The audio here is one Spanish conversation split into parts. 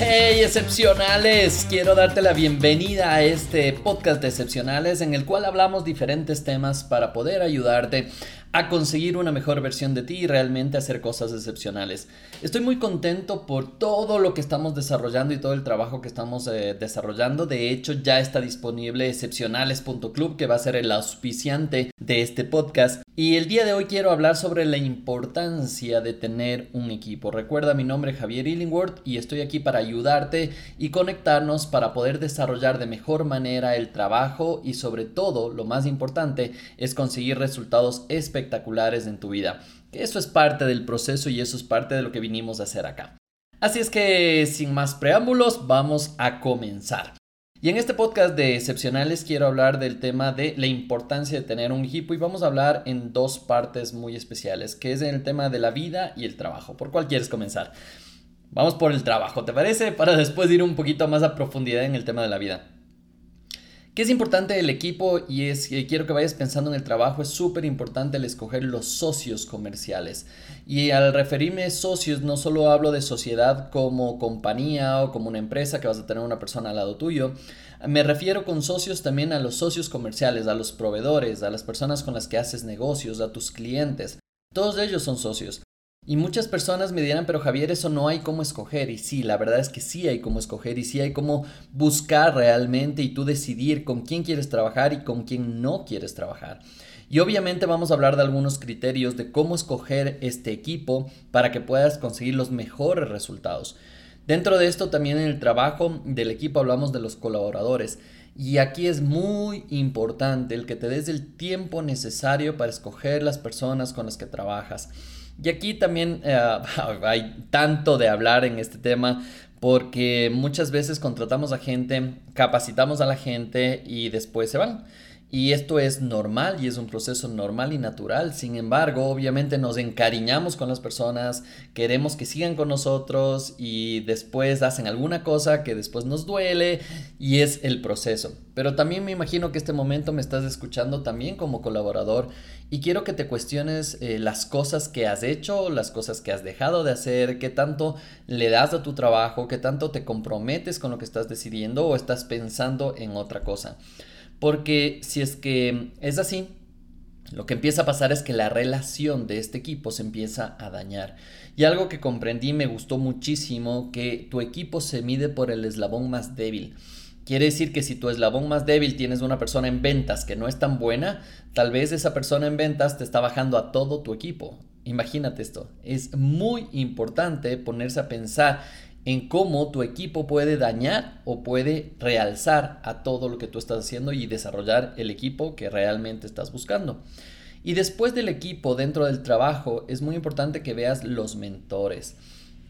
Hey excepcionales, quiero darte la bienvenida a este podcast de excepcionales en el cual hablamos diferentes temas para poder ayudarte a conseguir una mejor versión de ti y realmente hacer cosas excepcionales. Estoy muy contento por todo lo que estamos desarrollando y todo el trabajo que estamos eh, desarrollando. De hecho, ya está disponible excepcionales.club que va a ser el auspiciante de este podcast. Y el día de hoy quiero hablar sobre la importancia de tener un equipo. Recuerda mi nombre es Javier Illingworth y estoy aquí para ayudarte y conectarnos para poder desarrollar de mejor manera el trabajo y sobre todo, lo más importante, es conseguir resultados espectaculares en tu vida. Eso es parte del proceso y eso es parte de lo que vinimos a hacer acá. Así es que sin más preámbulos, vamos a comenzar. Y en este podcast de excepcionales quiero hablar del tema de la importancia de tener un equipo y vamos a hablar en dos partes muy especiales, que es el tema de la vida y el trabajo. ¿Por cuál quieres comenzar? Vamos por el trabajo, ¿te parece? Para después ir un poquito más a profundidad en el tema de la vida. ¿Qué es importante el equipo? Y es que quiero que vayas pensando en el trabajo, es súper importante el escoger los socios comerciales. Y al referirme a socios, no solo hablo de sociedad como compañía o como una empresa que vas a tener una persona al lado tuyo, me refiero con socios también a los socios comerciales, a los proveedores, a las personas con las que haces negocios, a tus clientes. Todos ellos son socios. Y muchas personas me dirán, pero Javier, eso no hay cómo escoger. Y sí, la verdad es que sí hay cómo escoger y sí hay cómo buscar realmente y tú decidir con quién quieres trabajar y con quién no quieres trabajar. Y obviamente vamos a hablar de algunos criterios de cómo escoger este equipo para que puedas conseguir los mejores resultados. Dentro de esto también en el trabajo del equipo hablamos de los colaboradores. Y aquí es muy importante el que te des el tiempo necesario para escoger las personas con las que trabajas. Y aquí también eh, hay tanto de hablar en este tema porque muchas veces contratamos a gente, capacitamos a la gente y después se van. Y esto es normal y es un proceso normal y natural. Sin embargo, obviamente nos encariñamos con las personas, queremos que sigan con nosotros y después hacen alguna cosa que después nos duele y es el proceso. Pero también me imagino que este momento me estás escuchando también como colaborador y quiero que te cuestiones eh, las cosas que has hecho, las cosas que has dejado de hacer, qué tanto le das a tu trabajo, qué tanto te comprometes con lo que estás decidiendo o estás pensando en otra cosa. Porque si es que es así, lo que empieza a pasar es que la relación de este equipo se empieza a dañar. Y algo que comprendí me gustó muchísimo, que tu equipo se mide por el eslabón más débil. Quiere decir que si tu eslabón más débil tienes una persona en ventas que no es tan buena, tal vez esa persona en ventas te está bajando a todo tu equipo. Imagínate esto. Es muy importante ponerse a pensar en cómo tu equipo puede dañar o puede realzar a todo lo que tú estás haciendo y desarrollar el equipo que realmente estás buscando. Y después del equipo, dentro del trabajo, es muy importante que veas los mentores.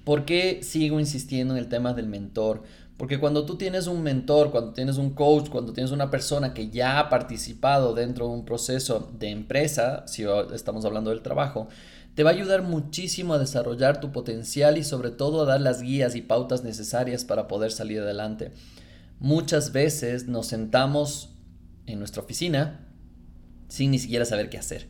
¿Por qué sigo insistiendo en el tema del mentor? Porque cuando tú tienes un mentor, cuando tienes un coach, cuando tienes una persona que ya ha participado dentro de un proceso de empresa, si estamos hablando del trabajo, te va a ayudar muchísimo a desarrollar tu potencial y sobre todo a dar las guías y pautas necesarias para poder salir adelante. Muchas veces nos sentamos en nuestra oficina sin ni siquiera saber qué hacer.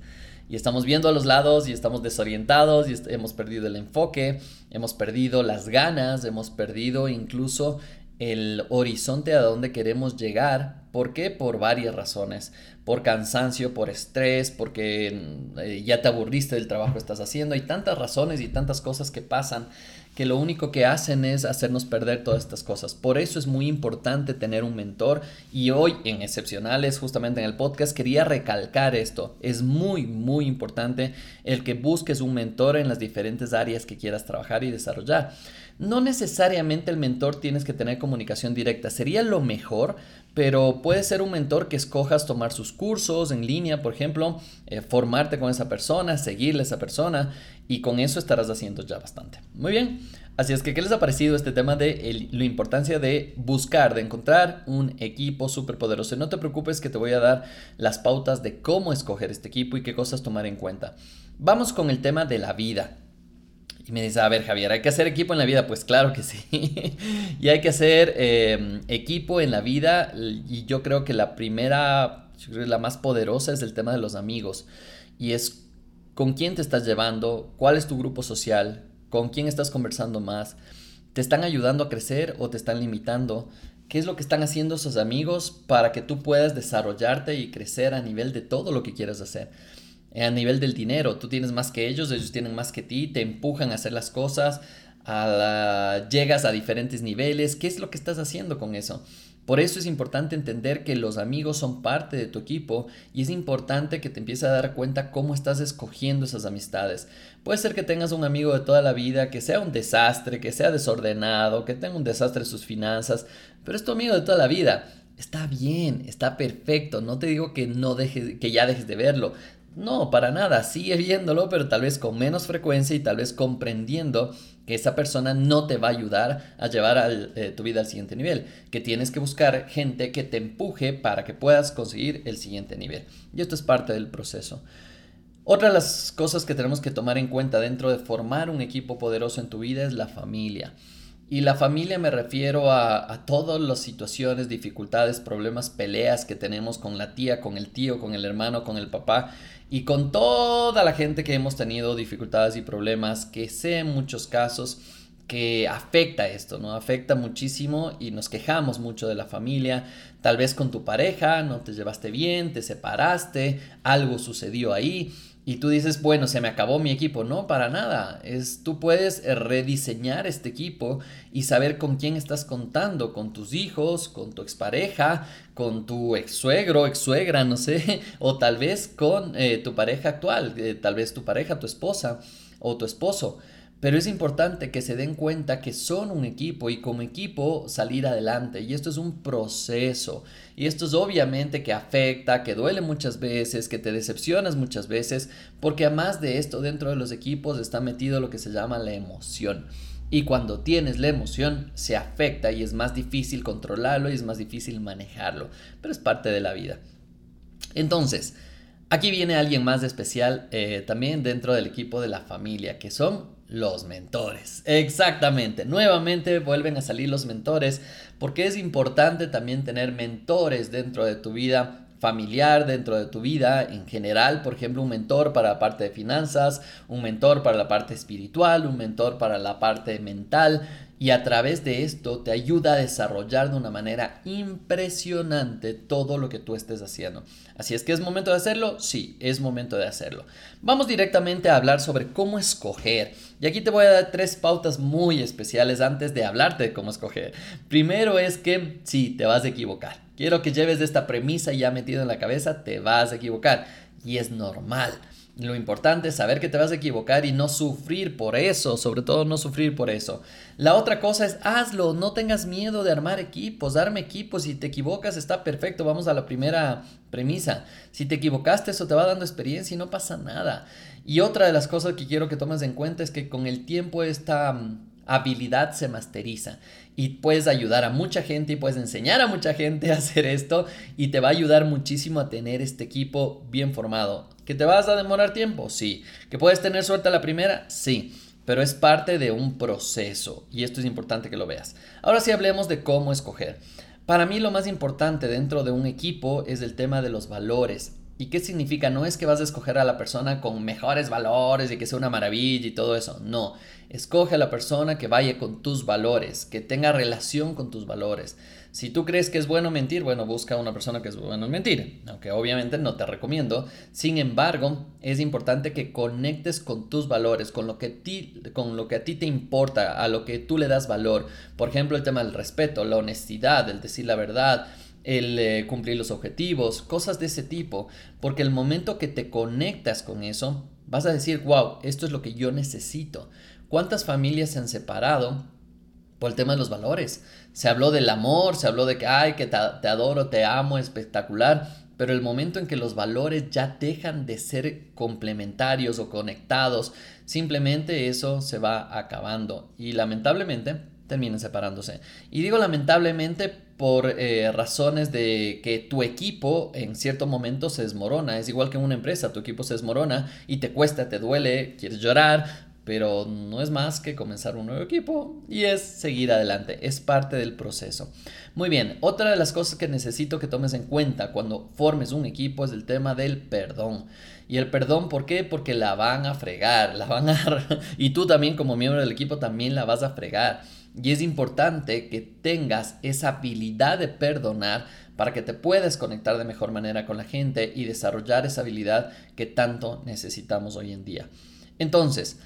Y estamos viendo a los lados y estamos desorientados y hemos perdido el enfoque, hemos perdido las ganas, hemos perdido incluso el horizonte a donde queremos llegar. ¿Por qué? Por varias razones. Por cansancio, por estrés, porque eh, ya te aburriste del trabajo que estás haciendo. Hay tantas razones y tantas cosas que pasan que lo único que hacen es hacernos perder todas estas cosas. Por eso es muy importante tener un mentor y hoy en Excepcionales, justamente en el podcast, quería recalcar esto. Es muy, muy importante el que busques un mentor en las diferentes áreas que quieras trabajar y desarrollar. No necesariamente el mentor tienes que tener comunicación directa, sería lo mejor, pero puede ser un mentor que escojas tomar sus cursos en línea, por ejemplo, eh, formarte con esa persona, seguirle a esa persona y con eso estarás haciendo ya bastante. Muy bien, así es que ¿qué les ha parecido este tema de la importancia de buscar, de encontrar un equipo súper poderoso? No te preocupes que te voy a dar las pautas de cómo escoger este equipo y qué cosas tomar en cuenta. Vamos con el tema de la vida. Y me dice, a ver Javier, ¿hay que hacer equipo en la vida? Pues claro que sí. y hay que hacer em, equipo en la vida. Y yo creo que la primera, la más poderosa es el tema de los amigos. Y es con quién te estás llevando, cuál es tu grupo social, con quién estás conversando más. ¿Te están ayudando a crecer o te están limitando? ¿Qué es lo que están haciendo esos amigos para que tú puedas desarrollarte y crecer a nivel de todo lo que quieras hacer? Eh, a nivel del dinero. Tú tienes más que ellos, ellos tienen más que ti, te empujan a hacer las cosas, llegas a diferentes niveles. ¿Qué es lo que estás haciendo con eso? Por eso es importante entender que los amigos son parte de tu equipo y es importante que te empieces a dar cuenta cómo estás escogiendo esas amistades. Puede ser que tengas un amigo de toda la vida que sea un desastre, que sea desordenado, que tenga un desastre en sus finanzas, pero es tu amigo de toda la vida. Está bien, está perfecto. No te digo que no dejes, que ya dejes de verlo. No, para nada, sigue viéndolo, pero tal vez con menos frecuencia y tal vez comprendiendo que esa persona no te va a ayudar a llevar eh, tu vida al siguiente nivel, que tienes que buscar gente que te empuje para que puedas conseguir el siguiente nivel. Y esto es parte del proceso. Otra de las cosas que tenemos que tomar en cuenta dentro de formar un equipo poderoso en tu vida es la familia. Y la familia me refiero a, todas las situaciones, dificultades, problemas, peleas que tenemos con la tía, con el tío, con el hermano, con el papá y con toda la gente que hemos tenido dificultades y problemas, que sé en muchos casos que afecta esto, ¿no? Afecta muchísimo y nos quejamos mucho de la familia. Tal vez con tu pareja no te llevaste bien, te separaste, algo sucedió ahí y tú dices, bueno, se me acabó mi equipo. No, para nada. Es, tú puedes eh, rediseñar este equipo y saber con quién estás contando, con tus hijos, con tu expareja, con tu ex suegro, ex suegra, no sé, o tal vez con eh, tu pareja actual, eh, tal vez tu pareja, tu esposa o tu esposo. Pero es importante que se den cuenta que son un equipo y como equipo salir adelante. Y esto es un proceso. Y esto es obviamente que afecta, que duele muchas veces, que te decepcionas muchas veces, porque además de esto dentro de los equipos está metido lo que se llama la emoción. Y cuando tienes la emoción se afecta y es más difícil controlarlo y es más difícil manejarlo. Pero es parte de la vida. Entonces, aquí viene alguien más especial eh, también dentro del equipo de la familia, que son los mentores. Exactamente, nuevamente vuelven a salir los mentores porque es importante también tener mentores dentro de tu vida familiar dentro de tu vida en general, por ejemplo, un mentor para la parte de finanzas, un mentor para la parte espiritual, un mentor para la parte mental, y a través de esto te ayuda a desarrollar de una manera impresionante todo lo que tú estés haciendo. Así es que es momento de hacerlo, sí, es momento de hacerlo. Vamos directamente a hablar sobre cómo escoger. Y aquí te voy a dar tres pautas muy especiales antes de hablarte de cómo escoger. Primero es que sí, te vas a equivocar. Quiero que lleves esta premisa ya metido en la cabeza, te vas a equivocar. Y es normal. Lo importante es saber que te vas a equivocar y no sufrir por eso, sobre todo no sufrir por eso. La otra cosa es hazlo, no tengas miedo de armar equipos, arme equipos, si te equivocas está perfecto, vamos a la primera premisa. Si te equivocaste eso te va dando experiencia y no pasa nada. Y otra de las cosas que quiero que tomes en cuenta es que con el tiempo esta mm, habilidad se masteriza y puedes ayudar a mucha gente y puedes enseñar a mucha gente a hacer esto y te va a ayudar muchísimo a tener este equipo bien formado. ¿Que te vas a demorar tiempo? Sí. ¿Que puedes tener suerte la primera? Sí. Pero es parte de un proceso y esto es importante que lo veas. Ahora sí hablemos de cómo escoger. Para mí lo más importante dentro de un equipo es el tema de los valores. ¿Y qué significa? No es que vas a escoger a la persona con mejores valores y que sea una maravilla y todo eso. No, escoge a la persona que vaya con tus valores, que tenga relación con tus valores. Si tú crees que es bueno mentir, bueno, busca a una persona que es bueno en mentir, aunque obviamente no te recomiendo. Sin embargo, es importante que conectes con tus valores, con lo que, ti, con lo que a ti te importa, a lo que tú le das valor. Por ejemplo, el tema del respeto, la honestidad, el decir la verdad, el eh, cumplir los objetivos, cosas de ese tipo, porque el momento que te conectas con eso, vas a decir, wow, esto es lo que yo necesito. ¿Cuántas familias se han separado por el tema de los valores. Se habló del amor, se habló de que, ay, que te, adoro, te amo, espectacular, pero el momento en que los valores ya dejan de ser complementarios o conectados, simplemente eso se va acabando y lamentablemente terminan separándose. Y digo lamentablemente por eh, razones de que tu equipo en cierto momento se desmorona. Es igual que una empresa, tu equipo se desmorona y te cuesta, te duele, quieres llorar, pero no es más que comenzar un nuevo equipo y es seguir adelante, es parte del proceso. Muy bien, otra de las cosas que necesito que tomes en cuenta cuando formes un equipo es el tema del perdón. Y el perdón, ¿por qué? Porque la van a fregar, la van a... y tú también como miembro del equipo también la vas a fregar. Y es importante que tengas esa habilidad de perdonar para que te puedas conectar de mejor manera con la gente y desarrollar esa habilidad que tanto necesitamos hoy en día. Entonces,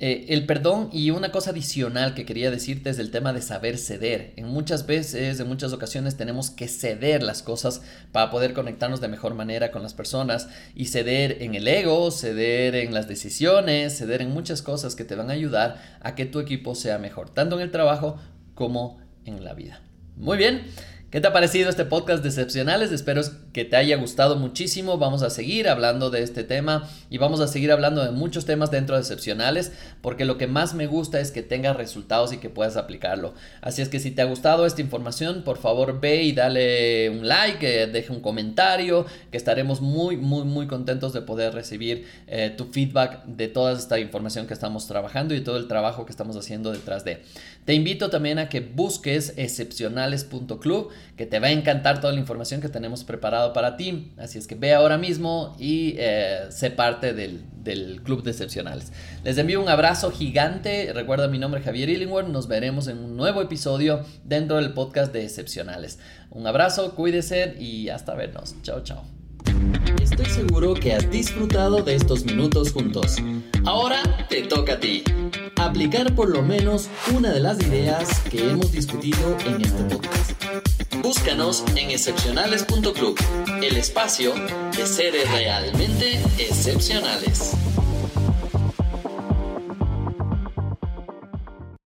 eh, el perdón y una cosa adicional que quería decirte es el tema de saber ceder. En muchas veces, en muchas ocasiones tenemos que ceder las cosas para poder conectarnos de mejor manera con las personas y ceder en el ego, ceder en las decisiones, ceder en muchas cosas que te van a ayudar a que tu equipo sea mejor, tanto en el trabajo como en la vida. Muy bien. ¿Qué te ha parecido este podcast de excepcionales? Espero que te haya gustado muchísimo. Vamos a seguir hablando de este tema y vamos a seguir hablando de muchos temas dentro de excepcionales porque lo que más me gusta es que tengas resultados y que puedas aplicarlo. Así es que si te ha gustado esta información, por favor ve y dale un like, eh, deje un comentario, que estaremos muy, muy, muy contentos de poder recibir eh, tu feedback de toda esta información que estamos trabajando y todo el trabajo que estamos haciendo detrás de. Te invito también a que busques excepcionales.club que te va a encantar toda la información que tenemos preparado para ti. Así es que ve ahora mismo y eh, sé parte del, Club de Excepcionales. Les envío un abrazo gigante. Recuerda mi nombre Javier Illingworth. Nos veremos en un nuevo episodio dentro del podcast de Excepcionales. Un abrazo, cuídese y hasta vernos. Chao, chao. Estoy seguro que has disfrutado de estos minutos juntos. Ahora te toca a ti. Aplicar por lo menos una de las ideas que hemos discutido en este podcast. Búscanos en excepcionales.club, el espacio de seres realmente excepcionales.